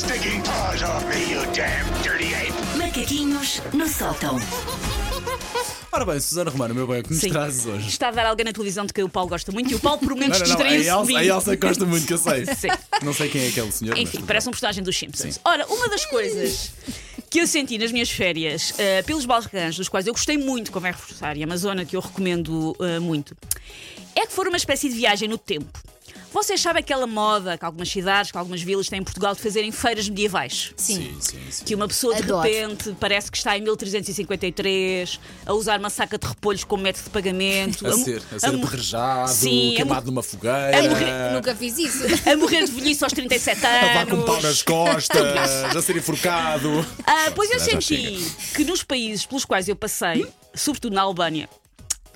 stinking paws off me, you damn dirty ape! Macaquinhos no sótão. Ora bem, Susana Romana, meu bem, o que nos Sim. trazes hoje? Está a dar alguém na televisão de que o Paulo gosta muito e o Paulo por Não, momentos não, não, a distraiu-se Elsa, a. Elsa gosta muito, que eu sei. Sim. Não sei quem é aquele senhor. Enfim, parece um personagem dos Simpsons. Sim. Ora, uma das coisas que eu senti nas minhas férias eh, pelos Balcãs, dos quais eu gostei muito, como é reforçar, e é uma zona que eu recomendo eh, muito, é que for uma espécie de viagem no tempo. Vocês sabem aquela moda que algumas cidades, que algumas vilas têm em Portugal de fazerem feiras medievais? Sim, sim, sim. Que uma pessoa de Adoro. repente parece que está em 1353 a usar uma saca de repolhos como método de pagamento, A ser, a ser mo- apedrejado, Sim, a queimado mo- numa fogueira, Eu nunca fiz isso. a morrer de velhice aos 37 a levar com um pau anos. nas costas, a ser enforcado. Ah, pois eu Já, já senti que nos países pelos quais eu passei, sobretudo na Albânia,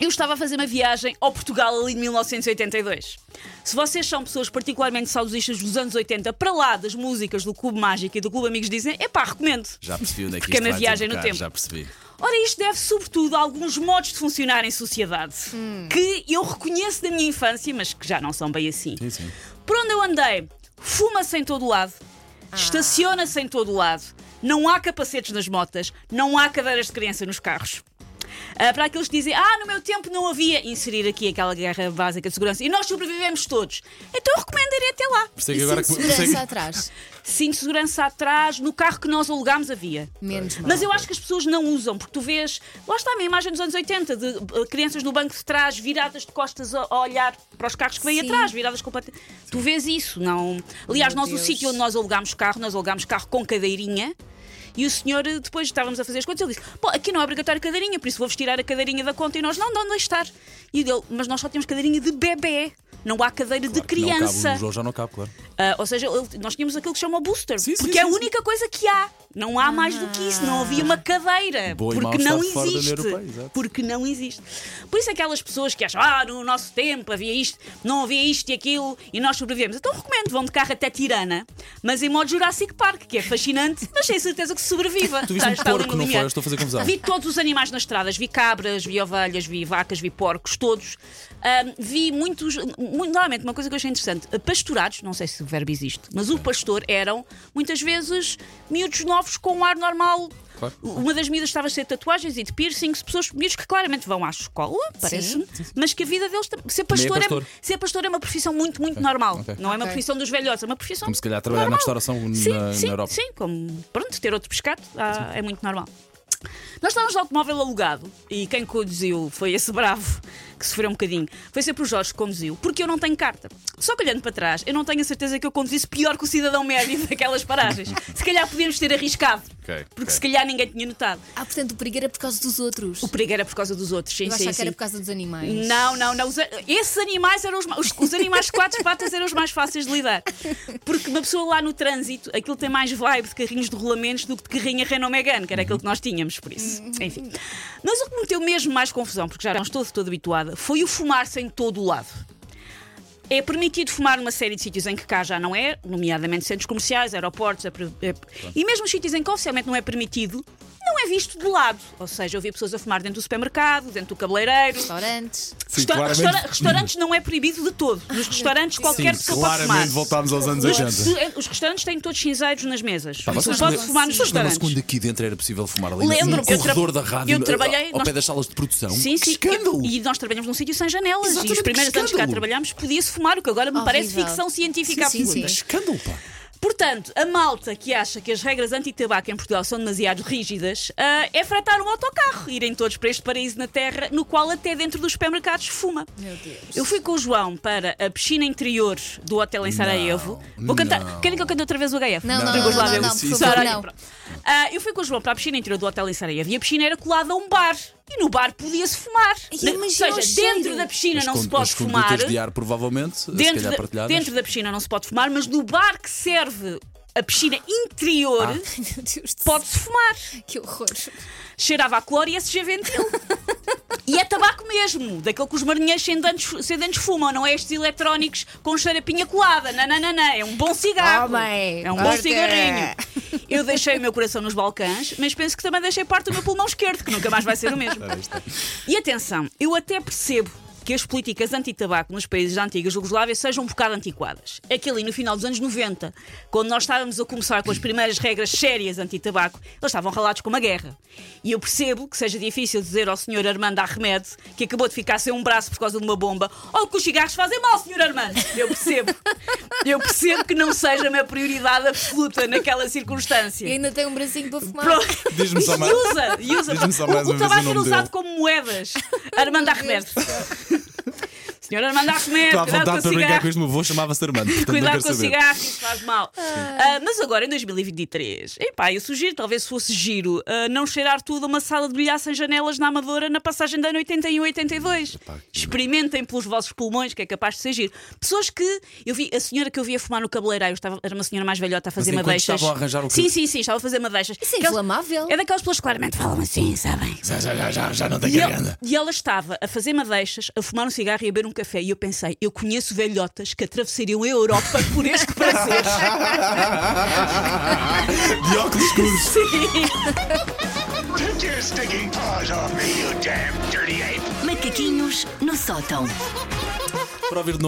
eu estava a fazer uma viagem ao Portugal ali de 1982. Se vocês são pessoas particularmente saudosistas dos anos 80, para lá das músicas do Clube Mágico e do Clube Amigos dizem, epá, recomendo. Já percebi onde é que Pequena isto vai viagem no tempo. Já percebi. Ora, isto deve sobretudo a alguns modos de funcionar em sociedade que eu reconheço da minha infância, mas que já não são bem assim. Sim, sim. Por onde eu andei, fuma-se em todo o lado, estaciona-se em todo o lado, não há capacetes nas motas, não há cadeiras de criança nos carros. Ah, para aqueles que dizem, ah, no meu tempo não havia, inserir aqui aquela guerra básica de segurança e nós sobrevivemos todos. Então eu recomendo ir até lá. Por isso é agora cinto que- é segurança atrás. De segurança atrás, no carro que nós alugámos havia. Menos mal. Mas eu acho que as pessoas não usam, porque tu vês, lá está a minha imagem dos anos 80, de uh, crianças no banco de trás, viradas de costas a, a olhar para os carros que vêm Sim. atrás, viradas completamente. Tu vês isso, não. Aliás, Meu nós, o Deus. sítio onde nós alugámos carro, nós alugámos carro com cadeirinha. E o senhor, depois estávamos a fazer as contas, ele disse: Pô, aqui não é obrigatório cadeirinha, por isso vou-vos tirar a cadeirinha da conta. E nós, não, não, deixe estar. E mas nós só temos cadeirinha de bebê, não há cadeira de Claro não cabe, criança. o João já não cabe, claro. Ah, ou seja, nós tínhamos aquilo que se chama booster, Sim, sim, porque é a sim, sim. única coisa que há. Não há mais do que isso, não havia uma cadeira. Boa porque não existe. Europeia. Porque não existe. Por isso aquelas pessoas que acham, ah, no nosso tempo havia isto, não havia isto e aquilo, e nós sobrevivemos. Então recomendo, vão de carro até Tirana, mas em modo Jurassic Park, que é fascinante, mas sem certeza que se sobreviva. Tu viste um porco, não foi? estou a fazer confusão. Vi todos os animais nas estradas, vi cabras, vi ovelhas, vi vacas, vi porcos, todos. Ahm, vi muitos, muito, normalmente uma coisa que eu achei interessante, pastorados, não sei se o verbo existe, mas o pastor eram muitas vezes miúdos novos com um ar normal. Claro. Uma das miúdas estava a ser tatuagens e de piercings, pessoas, miúdos que claramente vão à escola, parece-me, mas que a vida deles. Ser pastor, pastor. É, ser pastor é uma profissão muito, muito normal. ok. Não é uma Ok. profissão dos velhotes, é uma profissão. Como se calhar trabalhar na normal. restauração sim, na, sim, na Europa. Sim, como pronto, ter outro pescado ah, é muito normal. Nós estávamos no automóvel alugado e quem conduziu foi esse bravo que sofreu um bocadinho. Foi sempre o Jorge que conduziu, porque eu não tenho carta. Só que olhando para trás, eu não tenho a certeza que eu conduzisse pior que o cidadão médio daquelas paragens. Se calhar podíamos ter arriscado, Ok, porque ok. se calhar ninguém tinha notado. Ah, portanto, o perigo era por causa dos outros. O perigo era por causa dos outros, sim, Eu sim, achava que sim. era por causa dos animais. Não, não, não. Os, esses animais eram os, os, os animais de quatro patas eram os mais fáceis de lidar. Porque uma pessoa lá no trânsito, aquilo tem mais vibe de carrinhos de rolamentos do que de carrinha Renault Megane, que era aquilo que nós tínhamos, por isso. Enfim. Mas o que me meteu mesmo mais confusão, porque já não estou toda habituada, foi o fumar-se em todo o lado. É permitido fumar numa série de sítios em que cá já não é, nomeadamente centros comerciais, aeroportos, e mesmo os sítios em que oficialmente não é permitido, não é visto de lado. Ou seja, eu vi pessoas a fumar dentro do supermercado, dentro do cabeleireiro, Restaurantes. Sim, Resta- claramente- restaura- restaurantes não é proibido de todo. Nos restaurantes qualquer Sim, pessoa pode fumar. claramente voltámos aos anos Nos- 80. Os restaurantes têm todos cinzeiros nas mesas. Pá, Não vocês pode fumar nos restaurantes. quando aqui dentro era possível fumar ali Lembro, no corredor da rádio, eu trabalhei- ao nós- pé das salas de produção? Sim, Que sim. escândalo! E nós trabalhamos num sítio sem janelas. e Exatamente, os primeiros que anos que cá trabalhámos podia-se fumar, o que agora me parece Horrível. ficção científica Sim, sim, sim. Escândalo, pá! Portanto, a malta que acha que as regras anti-tabaco em Portugal são demasiado rígidas ah, é fretar um autocarro, irem todos para este paraíso na Terra, no qual até dentro dos supermercados fuma. Meu Deus. Eu fui com o João para a piscina interior do hotel em Sarajevo. Vou cantar. não. Querem que eu cante outra vez o HF? Não, não, não, não, ver. não, por favor, Sarajevo, não. pronto. Ah, eu fui com o João para a piscina interior do hotel em Sarajevo e a piscina era colada a um bar. E no bar podia-se fumar. Ou seja, dentro da piscina As não se pode as fumar. de ar, provavelmente, se Dentro calhar da, dentro da piscina não se pode fumar, mas no bar que serve a piscina interior Ah. Pode-se fumar. Que horror. Cheirava a cloro e SG ventil. E é tabaco mesmo, daquele que os marinheiros sedentos, sedentos fumam, não é estes eletrónicos com cheiro a pinha colada. Não, não, não, não. É um bom cigarro. Homem, é um bom cigarrinho. Eu deixei o meu coração nos Balcãs, mas penso que também deixei parte do meu pulmão esquerdo, que nunca mais vai ser o mesmo. E atenção, eu até percebo que as políticas anti-tabaco nos países da antiga Jugoslávia sejam um bocado antiquadas. É que ali no final dos anos 90, quando nós estávamos a começar com as primeiras regras sérias anti-tabaco, eles estavam ralados com uma guerra. E eu percebo que seja difícil dizer ao Sr. Armando Ahmed, que acabou de ficar sem um braço por causa de uma bomba, ou que os cigarros fazem mal, Sr. Armando. Eu percebo. Eu percebo que não seja a minha prioridade absoluta naquela E circunstância. ainda tem um bracinho para fumar. Pronto. Diz-me só E mais- usa, e usa. Diz-me só mais o, o tabaco era usado dele. como moedas. Armando Ahmed. Senhor Armando Ahmed, Estou à vontade para brincar cigarro. com este meu avô, chamava-se Armando. Cuidado com o cigarro, isso faz mal. Ah, mas agora, em 2023, epá, eu sugiro, talvez fosse giro, ah, não cheirar tudo a uma sala de bilhar sem janelas na Amadora na passagem de ano 81 82. Experimentem pelos vossos pulmões, que é capaz de ser giro. Pessoas que. Eu vi, a senhora que eu via fumar no cabeleireiro, estava, era uma senhora mais velhota a fazer enquanto madeixas. estavam a arranjar o Sim, cabelo- sim, sim, estava a fazer madeixas. Isso é inflamável. É daquelas pessoas que claramente falam assim, sabem? Já, já, já, já, não tem E, e ela estava a fazer madeixas, a fumar um cigarro e a beber um café. E eu pensei, eu conheço velhotas que atravessariam a Europa por este prazer. De óculos escuros. Take your stinking paws off me, you damn dirty ape! Macaquinhos no sótão. Para ouvir de novo.